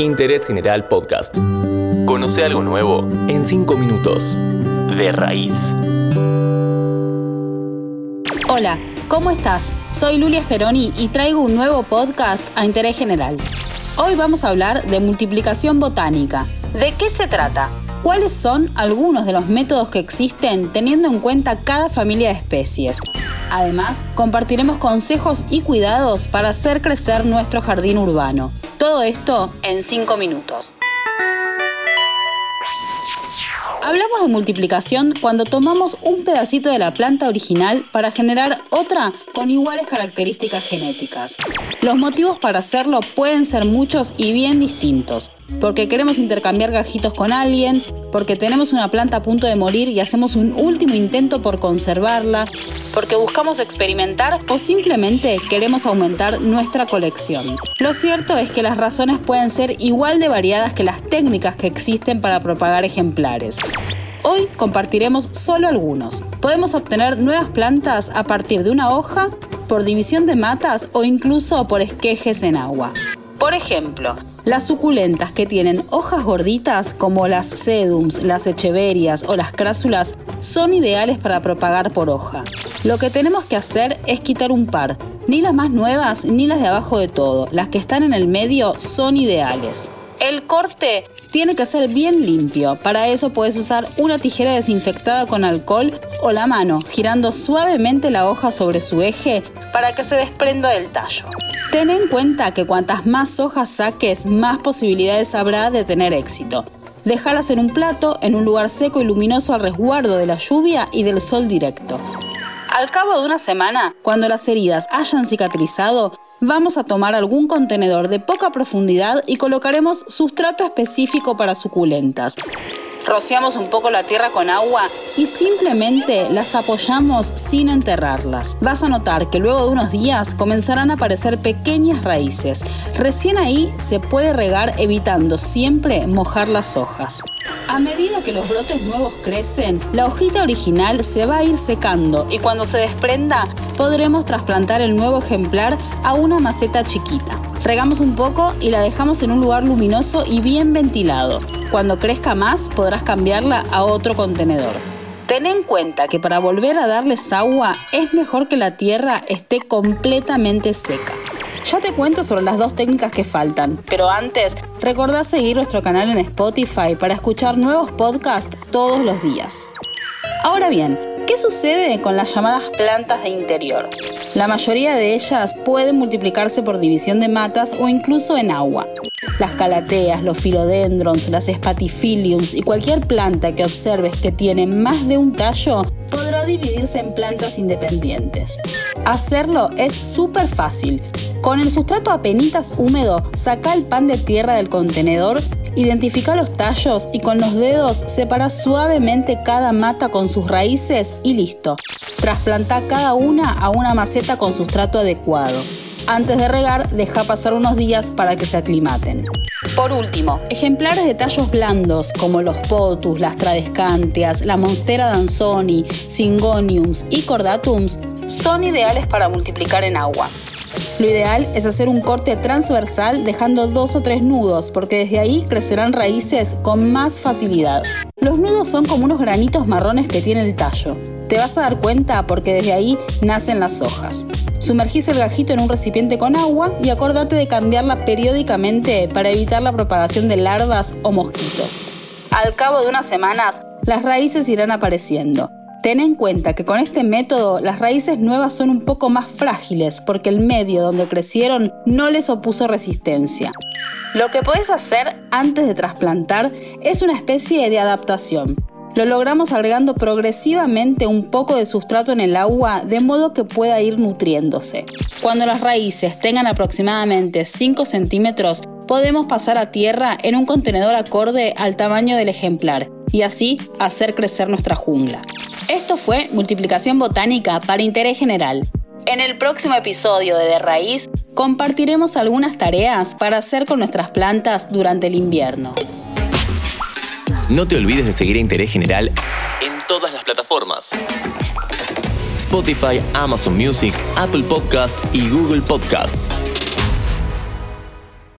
Interés General Podcast. Conoce algo nuevo en 5 minutos. De raíz. Hola, ¿cómo estás? Soy Lulia Speroni y traigo un nuevo podcast a Interés General. Hoy vamos a hablar de multiplicación botánica. ¿De qué se trata? ¿Cuáles son algunos de los métodos que existen teniendo en cuenta cada familia de especies? Además, compartiremos consejos y cuidados para hacer crecer nuestro jardín urbano. Todo esto en 5 minutos. Hablamos de multiplicación cuando tomamos un pedacito de la planta original para generar otra con iguales características genéticas. Los motivos para hacerlo pueden ser muchos y bien distintos porque queremos intercambiar gajitos con alguien, porque tenemos una planta a punto de morir y hacemos un último intento por conservarla, porque buscamos experimentar o simplemente queremos aumentar nuestra colección. Lo cierto es que las razones pueden ser igual de variadas que las técnicas que existen para propagar ejemplares. Hoy compartiremos solo algunos. Podemos obtener nuevas plantas a partir de una hoja, por división de matas o incluso por esquejes en agua. Por ejemplo, las suculentas que tienen hojas gorditas como las sedums, las echeverias o las crásulas son ideales para propagar por hoja. Lo que tenemos que hacer es quitar un par, ni las más nuevas ni las de abajo de todo, las que están en el medio son ideales. El corte tiene que ser bien limpio. Para eso puedes usar una tijera desinfectada con alcohol o la mano, girando suavemente la hoja sobre su eje para que se desprenda del tallo. Ten en cuenta que cuantas más hojas saques, más posibilidades habrá de tener éxito. Déjalas en un plato, en un lugar seco y luminoso al resguardo de la lluvia y del sol directo. Al cabo de una semana, cuando las heridas hayan cicatrizado, vamos a tomar algún contenedor de poca profundidad y colocaremos sustrato específico para suculentas rociamos un poco la tierra con agua y simplemente las apoyamos sin enterrarlas. Vas a notar que luego de unos días comenzarán a aparecer pequeñas raíces. Recién ahí se puede regar evitando siempre mojar las hojas. A medida que los brotes nuevos crecen, la hojita original se va a ir secando y cuando se desprenda podremos trasplantar el nuevo ejemplar a una maceta chiquita. Regamos un poco y la dejamos en un lugar luminoso y bien ventilado. Cuando crezca más podrás cambiarla a otro contenedor. Ten en cuenta que para volver a darles agua es mejor que la tierra esté completamente seca. Ya te cuento sobre las dos técnicas que faltan, pero antes recordá seguir nuestro canal en Spotify para escuchar nuevos podcasts todos los días. Ahora bien, ¿Qué sucede con las llamadas plantas de interior? La mayoría de ellas pueden multiplicarse por división de matas o incluso en agua. Las calateas, los philodendrons, las spatifiliums y cualquier planta que observes que tiene más de un tallo podrá dividirse en plantas independientes. Hacerlo es súper fácil. Con el sustrato apenitas húmedo, saca el pan de tierra del contenedor Identifica los tallos y con los dedos separa suavemente cada mata con sus raíces y listo. Trasplanta cada una a una maceta con sustrato adecuado. Antes de regar, deja pasar unos días para que se aclimaten. Por último, ejemplares de tallos blandos como los potus, las tradescantias, la monstera danzoni, syngoniums y cordatums son ideales para multiplicar en agua. Lo ideal es hacer un corte transversal dejando dos o tres nudos, porque desde ahí crecerán raíces con más facilidad. Los nudos son como unos granitos marrones que tiene el tallo. Te vas a dar cuenta porque desde ahí nacen las hojas. Sumergís el gajito en un recipiente con agua y acordate de cambiarla periódicamente para evitar la propagación de larvas o mosquitos. Al cabo de unas semanas, las raíces irán apareciendo. Ten en cuenta que con este método las raíces nuevas son un poco más frágiles porque el medio donde crecieron no les opuso resistencia. Lo que puedes hacer antes de trasplantar es una especie de adaptación. Lo logramos agregando progresivamente un poco de sustrato en el agua de modo que pueda ir nutriéndose. Cuando las raíces tengan aproximadamente 5 centímetros, podemos pasar a tierra en un contenedor acorde al tamaño del ejemplar y así hacer crecer nuestra jungla. Esto fue Multiplicación Botánica para Interés General. En el próximo episodio de De Raíz compartiremos algunas tareas para hacer con nuestras plantas durante el invierno. No te olvides de seguir a Interés General en todas las plataformas. Spotify, Amazon Music, Apple Podcast y Google Podcast.